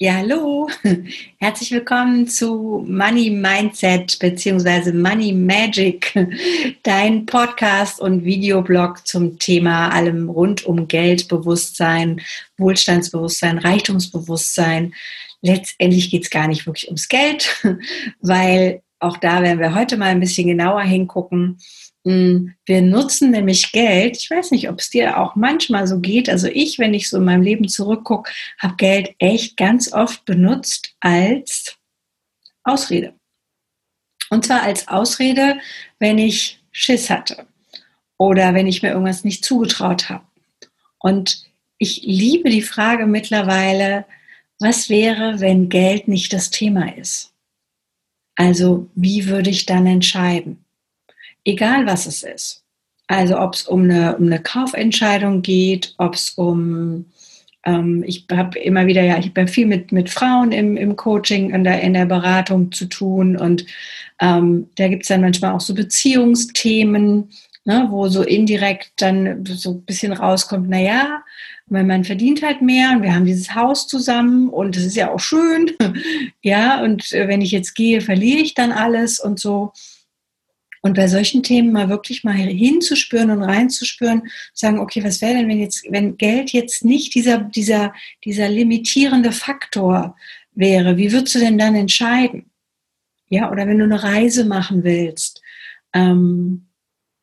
Ja, hallo. Herzlich willkommen zu Money Mindset bzw. Money Magic, dein Podcast und Videoblog zum Thema allem rund um Geldbewusstsein, Wohlstandsbewusstsein, Reichtumsbewusstsein. Letztendlich geht es gar nicht wirklich ums Geld, weil auch da werden wir heute mal ein bisschen genauer hingucken wir nutzen nämlich Geld. Ich weiß nicht, ob es dir auch manchmal so geht. Also ich, wenn ich so in meinem Leben zurückgucke, habe Geld echt ganz oft benutzt als Ausrede. Und zwar als Ausrede, wenn ich Schiss hatte oder wenn ich mir irgendwas nicht zugetraut habe. Und ich liebe die Frage mittlerweile, was wäre, wenn Geld nicht das Thema ist? Also wie würde ich dann entscheiden? Egal was es ist. Also ob es um eine, um eine Kaufentscheidung geht, ob es um, ähm, ich habe immer wieder, ja, ich habe viel mit, mit Frauen im, im Coaching, in der, in der Beratung zu tun und ähm, da gibt es dann manchmal auch so Beziehungsthemen, ne, wo so indirekt dann so ein bisschen rauskommt, naja, weil man verdient halt mehr und wir haben dieses Haus zusammen und es ist ja auch schön, ja, und äh, wenn ich jetzt gehe, verliere ich dann alles und so. Und bei solchen Themen mal wirklich mal hinzuspüren und reinzuspüren, sagen, okay, was wäre denn, wenn jetzt, wenn Geld jetzt nicht dieser, dieser, dieser limitierende Faktor wäre, wie würdest du denn dann entscheiden? Ja, oder wenn du eine Reise machen willst, ähm,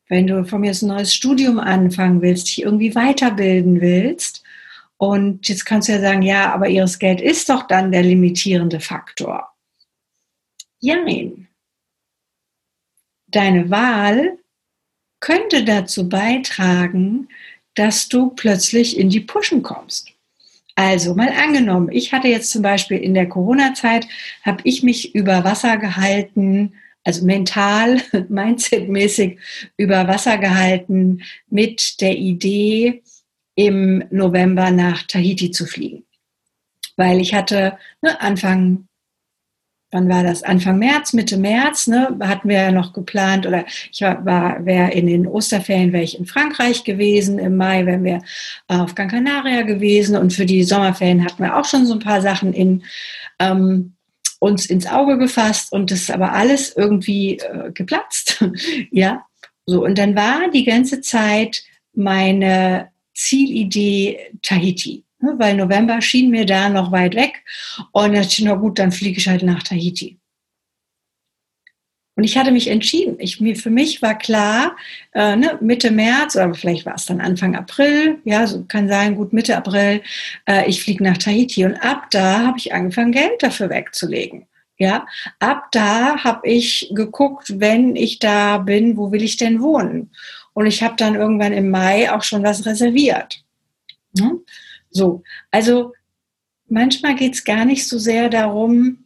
wenn du von mir ein neues Studium anfangen willst, dich irgendwie weiterbilden willst, und jetzt kannst du ja sagen, ja, aber ihres Geld ist doch dann der limitierende Faktor. Jein deine Wahl könnte dazu beitragen, dass du plötzlich in die Pushen kommst. Also mal angenommen, ich hatte jetzt zum Beispiel in der Corona-Zeit, habe ich mich über Wasser gehalten, also mental, mindsetmäßig über Wasser gehalten mit der Idee, im November nach Tahiti zu fliegen. Weil ich hatte ne, Anfang wann war das? Anfang März, Mitte März, ne, hatten wir ja noch geplant, oder ich war, wäre in den Osterferien wäre ich in Frankreich gewesen, im Mai wären wir auf Gran Canaria gewesen und für die Sommerferien hatten wir auch schon so ein paar Sachen in ähm, uns ins Auge gefasst und das ist aber alles irgendwie äh, geplatzt. ja, so und dann war die ganze Zeit meine Zielidee Tahiti. Ne, weil November schien mir da noch weit weg. Und dann dachte ich, na gut, dann fliege ich halt nach Tahiti. Und ich hatte mich entschieden. Ich, mir, für mich war klar, äh, ne, Mitte März, oder vielleicht war es dann Anfang April, ja, so kann sein, gut Mitte April, äh, ich fliege nach Tahiti. Und ab da habe ich angefangen, Geld dafür wegzulegen. Ja, ab da habe ich geguckt, wenn ich da bin, wo will ich denn wohnen? Und ich habe dann irgendwann im Mai auch schon was reserviert. Ne? So, also manchmal geht es gar nicht so sehr darum,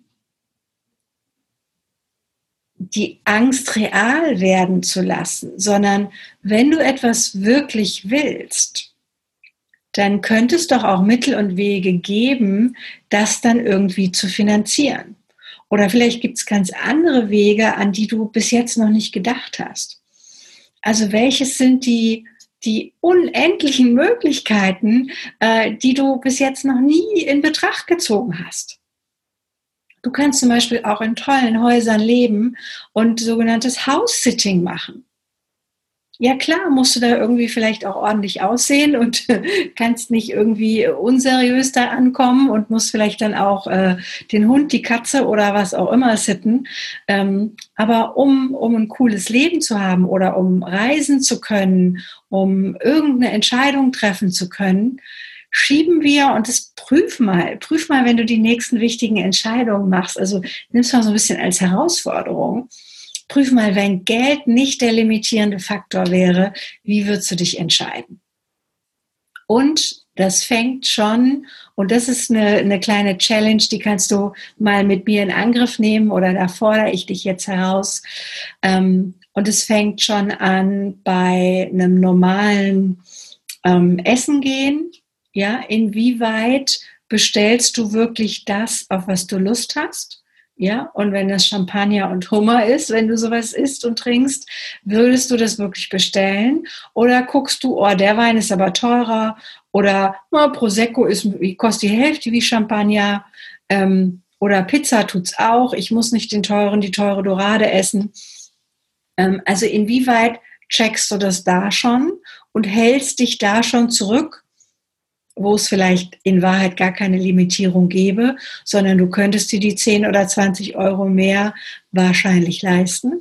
die Angst real werden zu lassen, sondern wenn du etwas wirklich willst, dann könnte es doch auch Mittel und Wege geben, das dann irgendwie zu finanzieren. Oder vielleicht gibt es ganz andere Wege, an die du bis jetzt noch nicht gedacht hast. Also welches sind die die unendlichen Möglichkeiten, äh, die du bis jetzt noch nie in Betracht gezogen hast. Du kannst zum Beispiel auch in tollen Häusern leben und sogenanntes House-Sitting machen. Ja klar, musst du da irgendwie vielleicht auch ordentlich aussehen und kannst nicht irgendwie unseriös da ankommen und musst vielleicht dann auch äh, den Hund, die Katze oder was auch immer sitten. Ähm, aber um, um ein cooles Leben zu haben oder um reisen zu können, um irgendeine Entscheidung treffen zu können, schieben wir und das prüf mal, prüf mal, wenn du die nächsten wichtigen Entscheidungen machst. Also nimmst mal so ein bisschen als Herausforderung prüf mal, wenn Geld nicht der limitierende Faktor wäre, wie würdest du dich entscheiden? Und das fängt schon, und das ist eine, eine kleine Challenge, die kannst du mal mit mir in Angriff nehmen oder da fordere ich dich jetzt heraus. Ähm, und es fängt schon an bei einem normalen ähm, Essen gehen. Ja, inwieweit bestellst du wirklich das, auf was du Lust hast? Ja, und wenn das Champagner und Hummer ist, wenn du sowas isst und trinkst, würdest du das wirklich bestellen? Oder guckst du, oh, der Wein ist aber teurer oder oh, Prosecco ist, kostet die Hälfte wie Champagner. Ähm, oder Pizza tut's auch. Ich muss nicht den teuren, die teure Dorade essen. Ähm, also inwieweit checkst du das da schon und hältst dich da schon zurück, wo es vielleicht in Wahrheit gar keine Limitierung gäbe, sondern du könntest dir die 10 oder 20 Euro mehr wahrscheinlich leisten.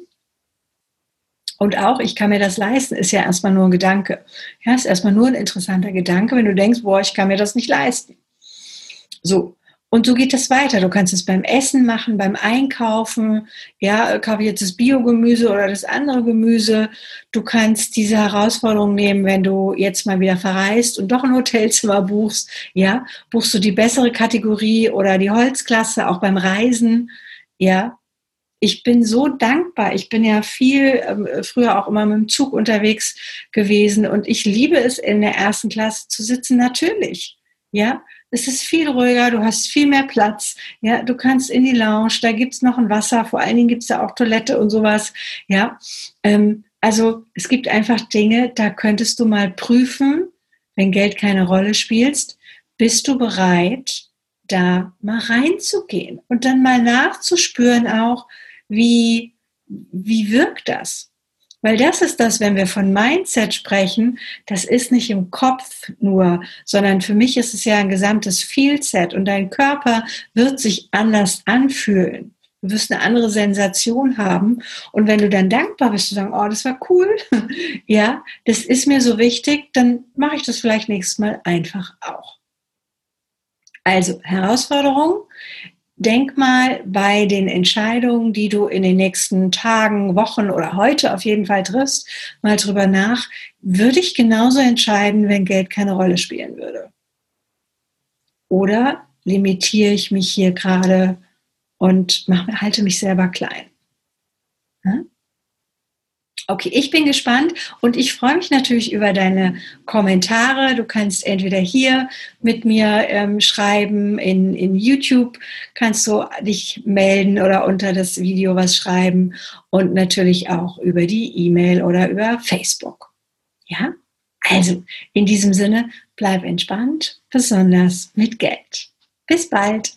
Und auch, ich kann mir das leisten, ist ja erstmal nur ein Gedanke. Ja, ist erstmal nur ein interessanter Gedanke, wenn du denkst, boah, ich kann mir das nicht leisten. So. Und so geht das weiter. Du kannst es beim Essen machen, beim Einkaufen. Ja, kaufe ich jetzt das Biogemüse oder das andere Gemüse. Du kannst diese Herausforderung nehmen, wenn du jetzt mal wieder verreist und doch ein Hotelzimmer buchst. Ja, buchst du die bessere Kategorie oder die Holzklasse auch beim Reisen. Ja, ich bin so dankbar. Ich bin ja viel ähm, früher auch immer mit dem Zug unterwegs gewesen und ich liebe es, in der ersten Klasse zu sitzen, natürlich. Ja, es ist viel ruhiger, du hast viel mehr Platz. Ja, du kannst in die Lounge, da gibt es noch ein Wasser, vor allen Dingen gibt es da auch Toilette und sowas. Ja, ähm, also es gibt einfach Dinge, da könntest du mal prüfen, wenn Geld keine Rolle spielst, bist du bereit, da mal reinzugehen und dann mal nachzuspüren auch, wie, wie wirkt das? Weil das ist das, wenn wir von Mindset sprechen, das ist nicht im Kopf nur, sondern für mich ist es ja ein gesamtes Feelset und dein Körper wird sich anders anfühlen. Du wirst eine andere Sensation haben. Und wenn du dann dankbar bist, du sagen, oh, das war cool, ja, das ist mir so wichtig, dann mache ich das vielleicht nächstes Mal einfach auch. Also Herausforderung, denk mal bei den Entscheidungen, die du in den nächsten Tagen, Wochen oder heute auf jeden Fall triffst, mal drüber nach, würde ich genauso entscheiden, wenn Geld keine Rolle spielen würde? Oder limitiere ich mich hier gerade und mache, halte mich selber klein? Hm? Okay, ich bin gespannt und ich freue mich natürlich über deine Kommentare. Du kannst entweder hier mit mir ähm, schreiben, in, in YouTube kannst du dich melden oder unter das Video was schreiben und natürlich auch über die E-Mail oder über Facebook. Ja, also in diesem Sinne, bleib entspannt, besonders mit Geld. Bis bald.